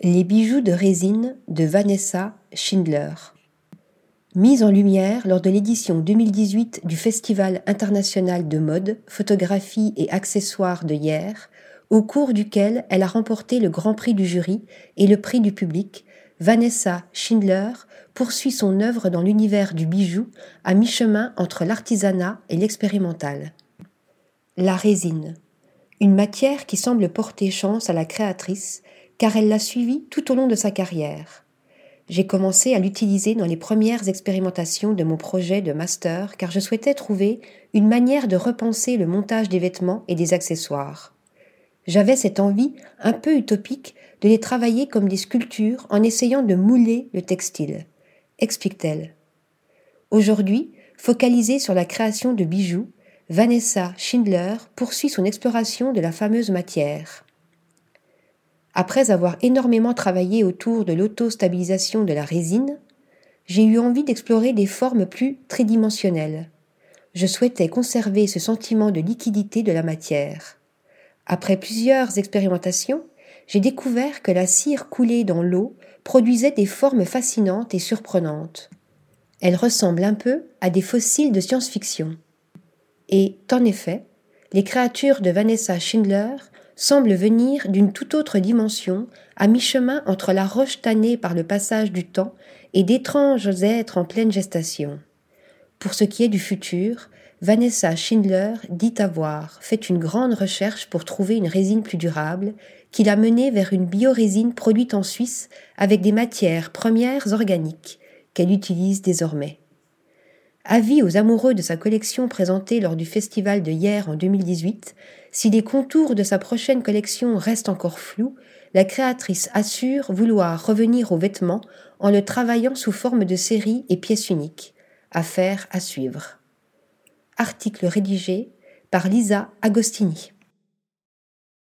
Les bijoux de résine de Vanessa Schindler. Mise en lumière lors de l'édition 2018 du Festival international de mode, photographie et accessoires de hier, au cours duquel elle a remporté le grand prix du jury et le prix du public, Vanessa Schindler poursuit son œuvre dans l'univers du bijou à mi-chemin entre l'artisanat et l'expérimental. La résine, une matière qui semble porter chance à la créatrice car elle l'a suivie tout au long de sa carrière. J'ai commencé à l'utiliser dans les premières expérimentations de mon projet de master car je souhaitais trouver une manière de repenser le montage des vêtements et des accessoires. J'avais cette envie un peu utopique de les travailler comme des sculptures en essayant de mouler le textile, explique-t-elle. Aujourd'hui, focalisée sur la création de bijoux, Vanessa Schindler poursuit son exploration de la fameuse matière. Après avoir énormément travaillé autour de l'autostabilisation de la résine, j'ai eu envie d'explorer des formes plus tridimensionnelles. Je souhaitais conserver ce sentiment de liquidité de la matière. Après plusieurs expérimentations, j'ai découvert que la cire coulée dans l'eau produisait des formes fascinantes et surprenantes. Elle ressemble un peu à des fossiles de science-fiction. Et, en effet, les créatures de Vanessa Schindler semblent venir d'une toute autre dimension, à mi-chemin entre la roche tannée par le passage du temps et d'étranges êtres en pleine gestation. Pour ce qui est du futur, Vanessa Schindler dit avoir fait une grande recherche pour trouver une résine plus durable, qui l'a menée vers une biorésine produite en Suisse avec des matières premières organiques qu'elle utilise désormais. Avis aux amoureux de sa collection présentée lors du festival de hier en 2018, si les contours de sa prochaine collection restent encore flous, la créatrice assure vouloir revenir aux vêtements en le travaillant sous forme de série et pièces uniques. Affaire à suivre. Article rédigé par Lisa Agostini.